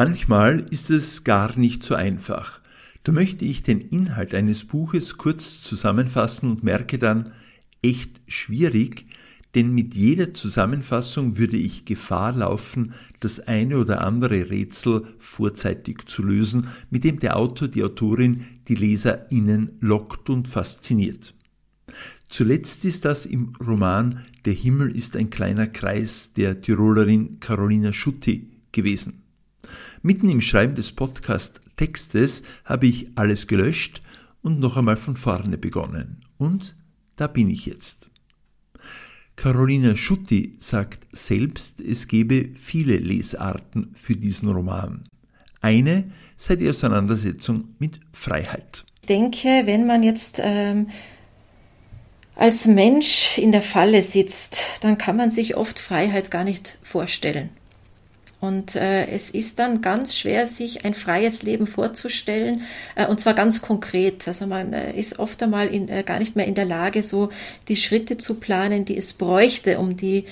Manchmal ist es gar nicht so einfach. Da möchte ich den Inhalt eines Buches kurz zusammenfassen und merke dann, echt schwierig, denn mit jeder Zusammenfassung würde ich Gefahr laufen, das eine oder andere Rätsel vorzeitig zu lösen, mit dem der Autor, die Autorin die LeserInnen lockt und fasziniert. Zuletzt ist das im Roman Der Himmel ist ein kleiner Kreis der Tirolerin Carolina Schutti gewesen. Mitten im Schreiben des Podcast-Textes habe ich alles gelöscht und noch einmal von vorne begonnen. Und da bin ich jetzt. Carolina Schutti sagt selbst, es gebe viele Lesarten für diesen Roman. Eine sei die Auseinandersetzung mit Freiheit. Ich denke, wenn man jetzt ähm, als Mensch in der Falle sitzt, dann kann man sich oft Freiheit gar nicht vorstellen. Und äh, es ist dann ganz schwer, sich ein freies Leben vorzustellen, äh, und zwar ganz konkret. Also man äh, ist oft einmal in, äh, gar nicht mehr in der Lage, so die Schritte zu planen, die es bräuchte, um die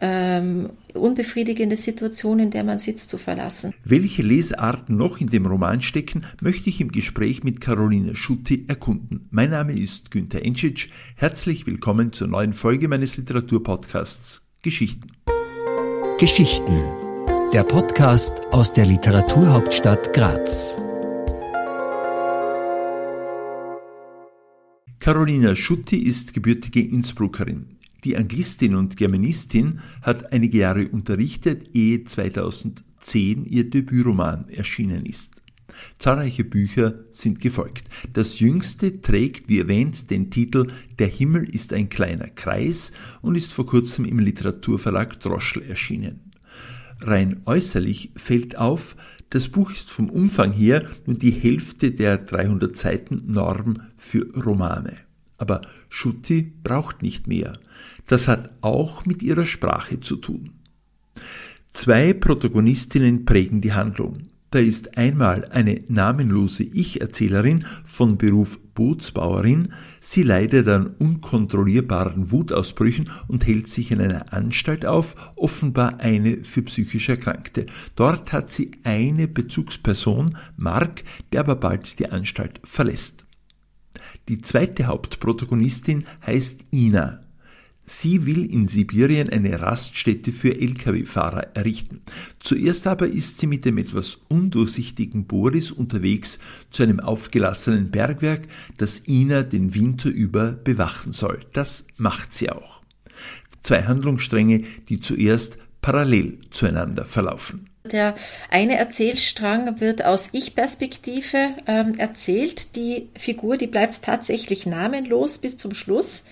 ähm, unbefriedigende Situation, in der man sitzt, zu verlassen. Welche Lesarten noch in dem Roman stecken, möchte ich im Gespräch mit Caroline Schutti erkunden. Mein Name ist Günther Enschitsch. Herzlich willkommen zur neuen Folge meines Literaturpodcasts Geschichten. Geschichten der Podcast aus der Literaturhauptstadt Graz. Carolina Schutti ist gebürtige Innsbruckerin. Die Anglistin und Germanistin hat einige Jahre unterrichtet, ehe 2010 ihr Debütroman erschienen ist. Zahlreiche Bücher sind gefolgt. Das jüngste trägt, wie erwähnt, den Titel Der Himmel ist ein kleiner Kreis und ist vor kurzem im Literaturverlag Droschel erschienen. Rein äußerlich fällt auf, das Buch ist vom Umfang her nur die Hälfte der 300 Seiten Norm für Romane. Aber Schutti braucht nicht mehr. Das hat auch mit ihrer Sprache zu tun. Zwei Protagonistinnen prägen die Handlung. Da ist einmal eine namenlose Ich-Erzählerin von Beruf Bootsbauerin, sie leidet an unkontrollierbaren Wutausbrüchen und hält sich in einer Anstalt auf, offenbar eine für psychisch Erkrankte. Dort hat sie eine Bezugsperson, Mark, der aber bald die Anstalt verlässt. Die zweite Hauptprotagonistin heißt Ina. Sie will in Sibirien eine Raststätte für Lkw-Fahrer errichten. Zuerst aber ist sie mit dem etwas undurchsichtigen Boris unterwegs zu einem aufgelassenen Bergwerk, das Ina den Winter über bewachen soll. Das macht sie auch. Zwei Handlungsstränge, die zuerst parallel zueinander verlaufen. Der eine Erzählstrang wird aus Ich-Perspektive ähm, erzählt. Die Figur, die bleibt tatsächlich namenlos bis zum Schluss.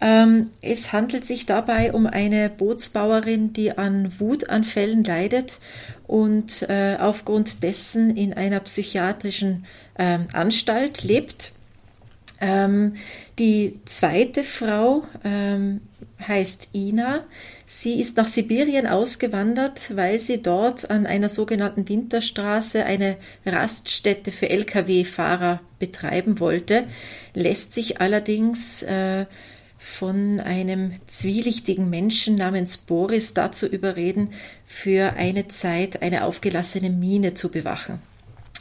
Ähm, es handelt sich dabei um eine Bootsbauerin, die an Wutanfällen leidet und äh, aufgrund dessen in einer psychiatrischen äh, Anstalt lebt. Ähm, die zweite Frau ähm, heißt Ina. Sie ist nach Sibirien ausgewandert, weil sie dort an einer sogenannten Winterstraße eine Raststätte für Lkw-Fahrer betreiben wollte, lässt sich allerdings äh, von einem zwielichtigen Menschen namens Boris dazu überreden, für eine Zeit eine aufgelassene Mine zu bewachen.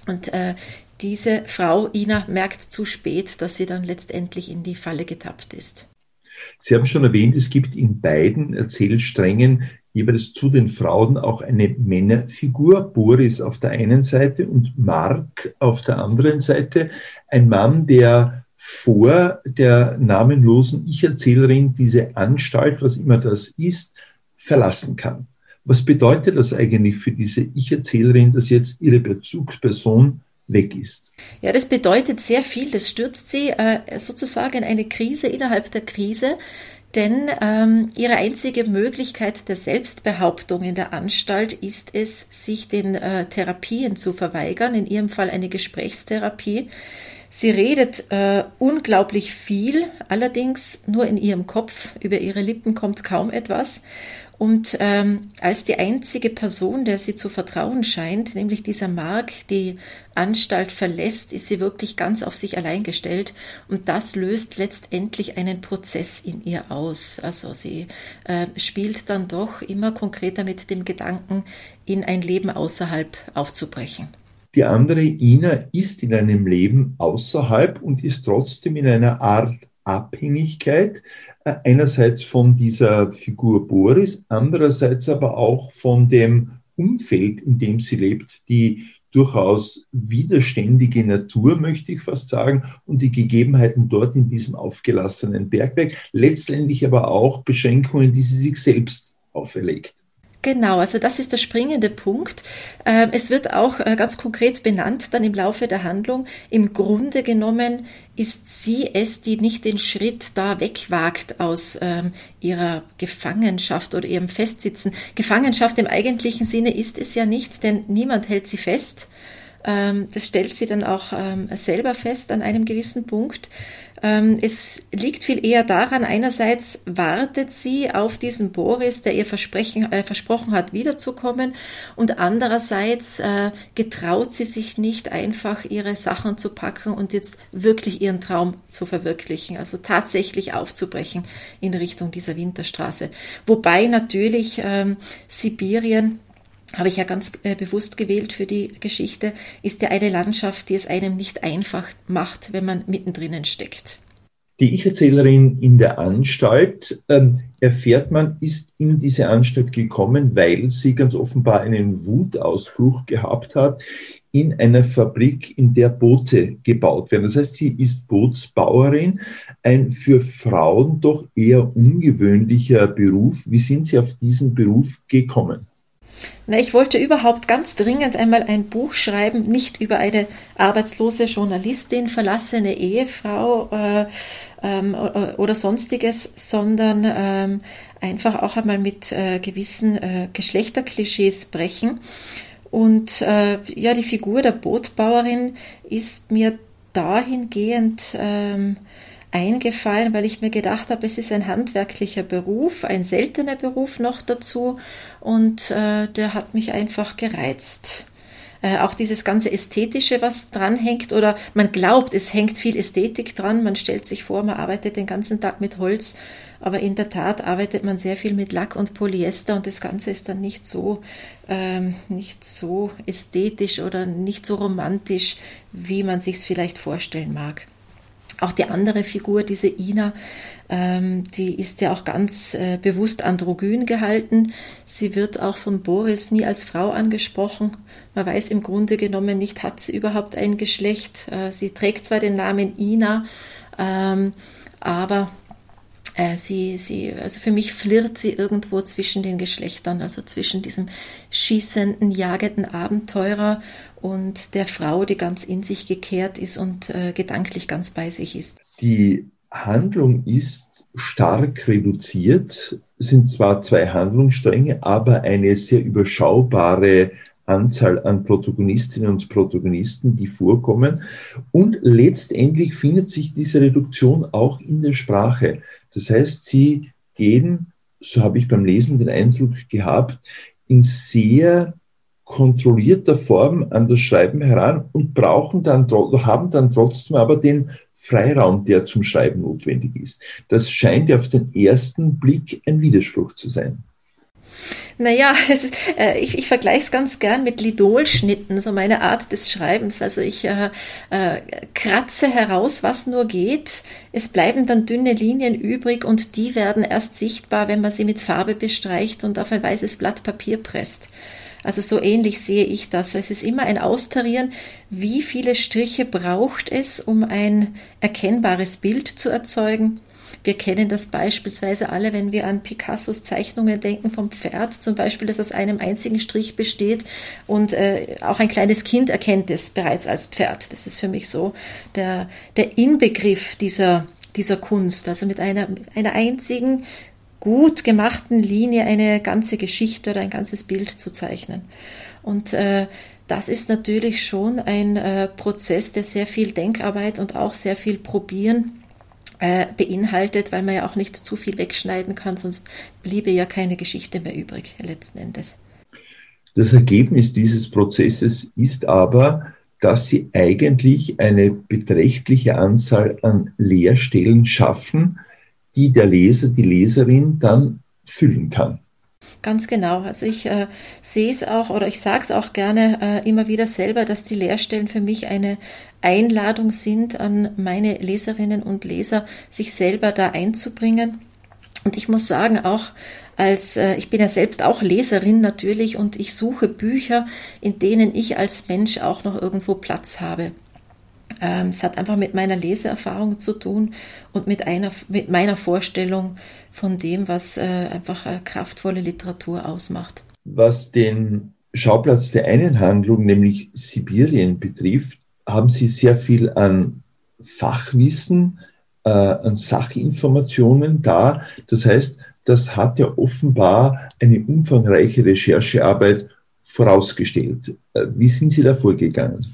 Und äh, diese Frau, Ina, merkt zu spät, dass sie dann letztendlich in die Falle getappt ist. Sie haben schon erwähnt, es gibt in beiden Erzählsträngen jeweils zu den Frauen auch eine Männerfigur, Boris auf der einen Seite und Mark auf der anderen Seite. Ein Mann, der vor der namenlosen Ich-Erzählerin diese Anstalt, was immer das ist, verlassen kann. Was bedeutet das eigentlich für diese Ich-Erzählerin, dass jetzt ihre Bezugsperson weg ist? Ja, das bedeutet sehr viel. Das stürzt sie äh, sozusagen in eine Krise innerhalb der Krise. Denn ähm, ihre einzige Möglichkeit der Selbstbehauptung in der Anstalt ist es, sich den äh, Therapien zu verweigern, in ihrem Fall eine Gesprächstherapie. Sie redet äh, unglaublich viel, allerdings nur in ihrem Kopf. Über ihre Lippen kommt kaum etwas. Und ähm, als die einzige Person, der sie zu vertrauen scheint, nämlich dieser Mark, die Anstalt verlässt, ist sie wirklich ganz auf sich allein gestellt. Und das löst letztendlich einen Prozess in ihr aus. Also sie äh, spielt dann doch immer konkreter mit dem Gedanken, in ein Leben außerhalb aufzubrechen. Die andere Ina ist in einem Leben außerhalb und ist trotzdem in einer Art Abhängigkeit, äh, einerseits von dieser Figur Boris, andererseits aber auch von dem Umfeld, in dem sie lebt, die durchaus widerständige Natur, möchte ich fast sagen, und die Gegebenheiten dort in diesem aufgelassenen Bergwerk, letztendlich aber auch Beschränkungen, die sie sich selbst auferlegt. Genau, also das ist der springende Punkt. Ähm, es wird auch äh, ganz konkret benannt dann im Laufe der Handlung. Im Grunde genommen ist sie es, die nicht den Schritt da wegwagt aus ähm, ihrer Gefangenschaft oder ihrem Festsitzen. Gefangenschaft im eigentlichen Sinne ist es ja nicht, denn niemand hält sie fest. Ähm, das stellt sie dann auch selber fest an einem gewissen Punkt. Ähm, es liegt viel eher daran, einerseits wartet sie auf diesen Boris, der ihr Versprechen, äh, versprochen hat, wiederzukommen, und andererseits äh, getraut sie sich nicht einfach, ihre Sachen zu packen und jetzt wirklich ihren Traum zu verwirklichen, also tatsächlich aufzubrechen in Richtung dieser Winterstraße. Wobei natürlich ähm, Sibirien habe ich ja ganz äh, bewusst gewählt für die Geschichte, ist ja eine Landschaft, die es einem nicht einfach macht, wenn man mittendrin steckt. Die Ich-Erzählerin in der Anstalt ähm, erfährt man, ist in diese Anstalt gekommen, weil sie ganz offenbar einen Wutausbruch gehabt hat in einer Fabrik, in der Boote gebaut werden. Das heißt, sie ist Bootsbauerin, ein für Frauen doch eher ungewöhnlicher Beruf. Wie sind Sie auf diesen Beruf gekommen? Na, ich wollte überhaupt ganz dringend einmal ein Buch schreiben, nicht über eine arbeitslose Journalistin, verlassene Ehefrau äh, ähm, oder sonstiges, sondern ähm, einfach auch einmal mit äh, gewissen äh, Geschlechterklischees brechen. Und äh, ja, die Figur der Bootbauerin ist mir dahingehend ähm, eingefallen, weil ich mir gedacht habe, es ist ein handwerklicher Beruf, ein seltener Beruf noch dazu und äh, der hat mich einfach gereizt. Äh, auch dieses ganze Ästhetische, was dranhängt, oder man glaubt, es hängt viel Ästhetik dran, man stellt sich vor, man arbeitet den ganzen Tag mit Holz, aber in der Tat arbeitet man sehr viel mit Lack und Polyester und das Ganze ist dann nicht so, ähm, nicht so ästhetisch oder nicht so romantisch, wie man sich es vielleicht vorstellen mag. Auch die andere Figur, diese Ina, ähm, die ist ja auch ganz äh, bewusst androgyn gehalten. Sie wird auch von Boris nie als Frau angesprochen. Man weiß im Grunde genommen nicht, hat sie überhaupt ein Geschlecht. Äh, sie trägt zwar den Namen Ina, ähm, aber äh, sie, sie, also für mich flirrt sie irgendwo zwischen den Geschlechtern, also zwischen diesem schießenden, jagenden Abenteurer und der Frau, die ganz in sich gekehrt ist und äh, gedanklich ganz bei sich ist. Die Handlung ist stark reduziert, es sind zwar zwei Handlungsstränge, aber eine sehr überschaubare Anzahl an Protagonistinnen und Protagonisten, die vorkommen. Und letztendlich findet sich diese Reduktion auch in der Sprache. Das heißt, sie gehen, so habe ich beim Lesen den Eindruck gehabt, in sehr kontrollierter Form an das Schreiben heran und brauchen dann, haben dann trotzdem aber den Freiraum, der zum Schreiben notwendig ist. Das scheint auf den ersten Blick ein Widerspruch zu sein. Naja, es, äh, ich, ich vergleiche es ganz gern mit Lidolschnitten, so meine Art des Schreibens. Also ich äh, äh, kratze heraus, was nur geht. Es bleiben dann dünne Linien übrig und die werden erst sichtbar, wenn man sie mit Farbe bestreicht und auf ein weißes Blatt Papier presst. Also so ähnlich sehe ich das. Es ist immer ein Austarieren, wie viele Striche braucht es, um ein erkennbares Bild zu erzeugen. Wir kennen das beispielsweise alle, wenn wir an Picassos Zeichnungen denken vom Pferd, zum Beispiel, das aus einem einzigen Strich besteht und äh, auch ein kleines Kind erkennt es bereits als Pferd. Das ist für mich so der, der Inbegriff dieser, dieser Kunst, also mit einer, einer einzigen gut gemachten Linie eine ganze Geschichte oder ein ganzes Bild zu zeichnen. Und äh, das ist natürlich schon ein äh, Prozess, der sehr viel Denkarbeit und auch sehr viel Probieren äh, beinhaltet, weil man ja auch nicht zu viel wegschneiden kann, sonst bliebe ja keine Geschichte mehr übrig letzten Endes. Das Ergebnis dieses Prozesses ist aber, dass sie eigentlich eine beträchtliche Anzahl an Leerstellen schaffen, die der Leser, die Leserin dann füllen kann. Ganz genau. Also ich äh, sehe es auch oder ich sage es auch gerne äh, immer wieder selber, dass die Lehrstellen für mich eine Einladung sind an meine Leserinnen und Leser, sich selber da einzubringen. Und ich muss sagen, auch als äh, ich bin ja selbst auch Leserin natürlich und ich suche Bücher, in denen ich als Mensch auch noch irgendwo Platz habe. Ähm, es hat einfach mit meiner Leseerfahrung zu tun und mit, einer, mit meiner Vorstellung von dem, was äh, einfach äh, kraftvolle Literatur ausmacht. Was den Schauplatz der einen Handlung, nämlich Sibirien, betrifft, haben Sie sehr viel an Fachwissen, äh, an Sachinformationen da. Das heißt, das hat ja offenbar eine umfangreiche Recherchearbeit vorausgestellt. Wie sind Sie da vorgegangen?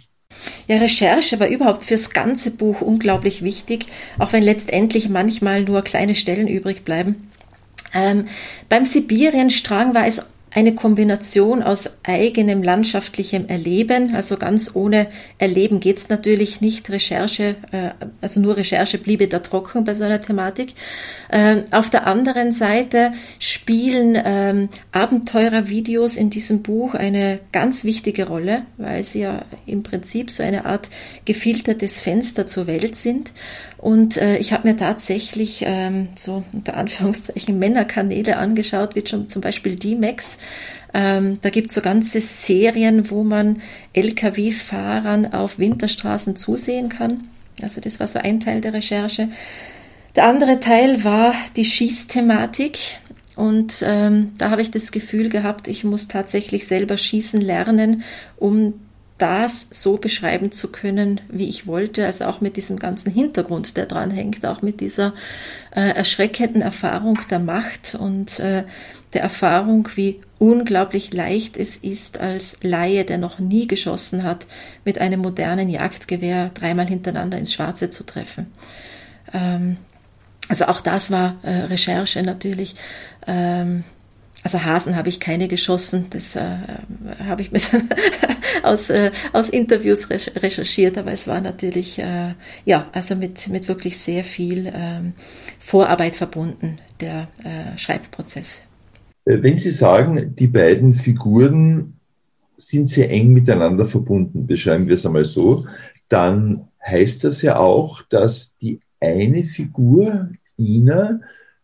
Ja, Recherche war überhaupt fürs ganze Buch unglaublich wichtig, auch wenn letztendlich manchmal nur kleine Stellen übrig bleiben. Ähm, beim Sibirienstrang war es eine Kombination aus eigenem landschaftlichem Erleben, also ganz ohne Erleben geht's natürlich nicht. Recherche, äh, also nur Recherche bliebe da trocken bei so einer Thematik. Ähm, auf der anderen Seite spielen ähm, Abenteurervideos in diesem Buch eine ganz wichtige Rolle, weil sie ja im Prinzip so eine Art gefiltertes Fenster zur Welt sind. Und äh, ich habe mir tatsächlich ähm, so unter Anführungszeichen Männerkanäle angeschaut, wie schon zum Beispiel D-Max. Ähm, da gibt es so ganze Serien, wo man Lkw-Fahrern auf Winterstraßen zusehen kann. Also das war so ein Teil der Recherche. Der andere Teil war die Schießthematik. Und ähm, da habe ich das Gefühl gehabt, ich muss tatsächlich selber schießen lernen, um das so beschreiben zu können, wie ich wollte, also auch mit diesem ganzen Hintergrund, der dran hängt, auch mit dieser äh, erschreckenden Erfahrung der Macht und äh, der Erfahrung, wie unglaublich leicht es ist, als Laie, der noch nie geschossen hat, mit einem modernen Jagdgewehr dreimal hintereinander ins Schwarze zu treffen. Ähm, also auch das war äh, Recherche natürlich. Ähm, also Hasen habe ich keine geschossen, das äh, habe ich mir aus, äh, aus Interviews recherchiert, aber es war natürlich, äh, ja, also mit, mit wirklich sehr viel ähm, Vorarbeit verbunden, der äh, Schreibprozess. Äh, wenn Sie sagen, die beiden Figuren sind sehr eng miteinander verbunden, beschreiben wir es einmal so, dann heißt das ja auch, dass die eine Figur, Ina,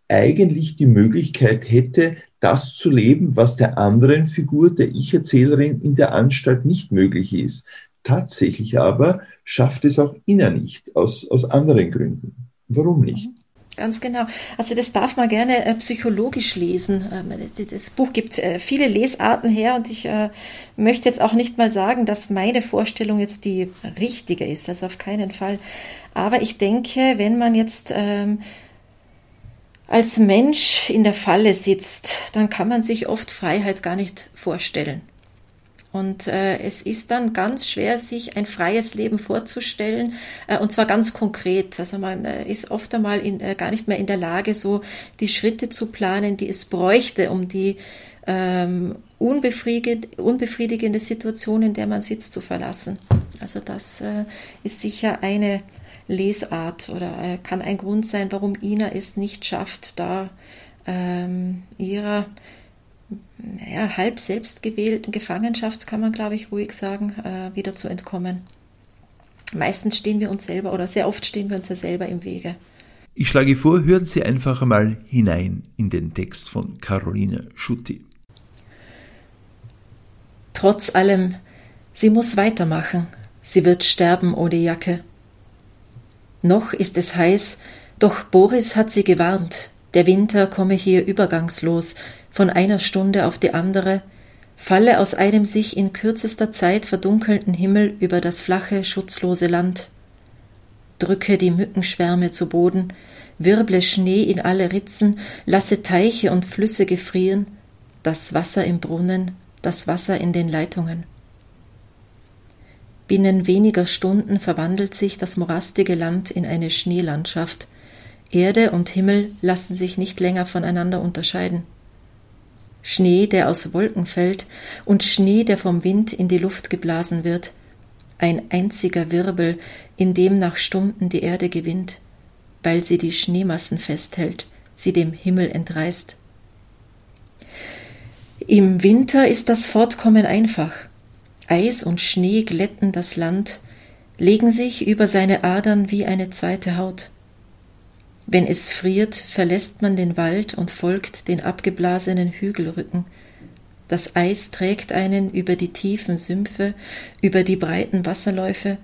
eigentlich die Möglichkeit hätte, das zu leben, was der anderen Figur, der Ich-Erzählerin in der Anstalt nicht möglich ist. Tatsächlich aber schafft es auch Ina nicht, aus, aus anderen Gründen. Warum nicht? Ganz genau. Also das darf man gerne äh, psychologisch lesen. Ähm, das, das, Buch gibt äh, viele Lesarten her und ich äh, möchte jetzt auch nicht mal sagen, dass meine Vorstellung jetzt die richtige ist. Das auf keinen Fall. Aber ich denke, wenn man jetzt ähm, als Mensch in der Falle sitzt, dann kann man sich oft Freiheit gar nicht vorstellen. Und äh, es ist dann ganz schwer, sich ein freies Leben vorzustellen, äh, und zwar ganz konkret. Also man äh, ist oft einmal in, äh, gar nicht mehr in der Lage, so die Schritte zu planen, die es bräuchte, um die ähm, unbefriedigende Situation, in der man sitzt, zu verlassen. Also das äh, ist sicher eine Lesart oder äh, kann ein Grund sein, warum Ina es nicht schafft, da ähm, ihrer ja, halb selbst gewählten Gefangenschaft, kann man glaube ich ruhig sagen, äh, wieder zu entkommen. Meistens stehen wir uns selber oder sehr oft stehen wir uns ja selber im Wege. Ich schlage vor, hören Sie einfach einmal hinein in den Text von Caroline Schutti. Trotz allem, sie muss weitermachen. Sie wird sterben ohne Jacke. Noch ist es heiß, doch Boris hat sie gewarnt, der Winter komme hier übergangslos, von einer Stunde auf die andere, falle aus einem sich in kürzester Zeit verdunkelnden Himmel über das flache, schutzlose Land. Drücke die Mückenschwärme zu Boden, wirble Schnee in alle Ritzen, lasse Teiche und Flüsse gefrieren, das Wasser im Brunnen, das Wasser in den Leitungen. Binnen weniger Stunden verwandelt sich das morastige Land in eine Schneelandschaft. Erde und Himmel lassen sich nicht länger voneinander unterscheiden. Schnee, der aus Wolken fällt, und Schnee, der vom Wind in die Luft geblasen wird, ein einziger Wirbel, in dem nach Stunden die Erde gewinnt, weil sie die Schneemassen festhält, sie dem Himmel entreißt. Im Winter ist das Fortkommen einfach. Eis und Schnee glätten das Land, legen sich über seine Adern wie eine zweite Haut. Wenn es friert, verlässt man den Wald und folgt den abgeblasenen Hügelrücken. Das Eis trägt einen über die tiefen Sümpfe, über die breiten Wasserläufe,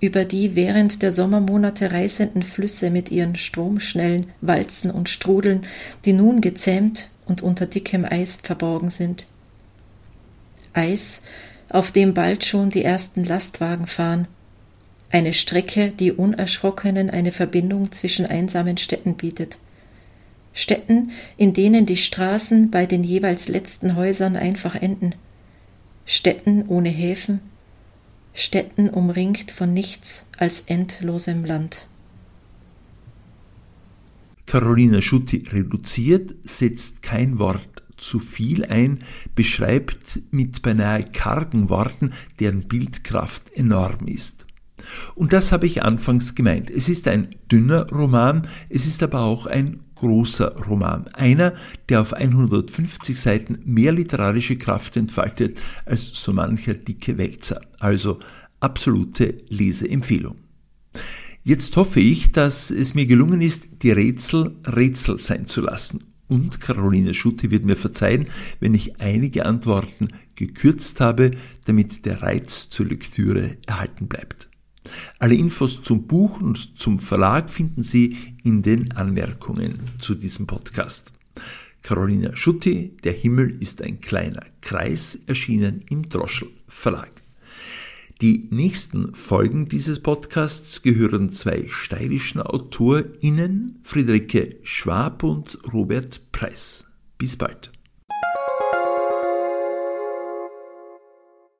über die während der Sommermonate reißenden Flüsse mit ihren stromschnellen Walzen und Strudeln, die nun gezähmt und unter dickem Eis verborgen sind. Eis, auf dem bald schon die ersten Lastwagen fahren, eine Strecke, die Unerschrockenen eine Verbindung zwischen einsamen Städten bietet. Städten, in denen die Straßen bei den jeweils letzten Häusern einfach enden. Städten ohne Häfen. Städten umringt von nichts als endlosem Land. Carolina Schutti reduziert, setzt kein Wort zu viel ein, beschreibt mit beinahe kargen Worten, deren Bildkraft enorm ist. Und das habe ich anfangs gemeint. Es ist ein dünner Roman, es ist aber auch ein großer Roman. Einer, der auf 150 Seiten mehr literarische Kraft entfaltet als so mancher dicke Wälzer. Also absolute Leseempfehlung. Jetzt hoffe ich, dass es mir gelungen ist, die Rätsel Rätsel sein zu lassen. Und Caroline Schutte wird mir verzeihen, wenn ich einige Antworten gekürzt habe, damit der Reiz zur Lektüre erhalten bleibt. Alle Infos zum Buch und zum Verlag finden Sie in den Anmerkungen zu diesem Podcast. Carolina Schutti, Der Himmel ist ein kleiner Kreis, erschienen im Droschel Verlag. Die nächsten Folgen dieses Podcasts gehören zwei steirischen AutorInnen, Friederike Schwab und Robert Preis. Bis bald.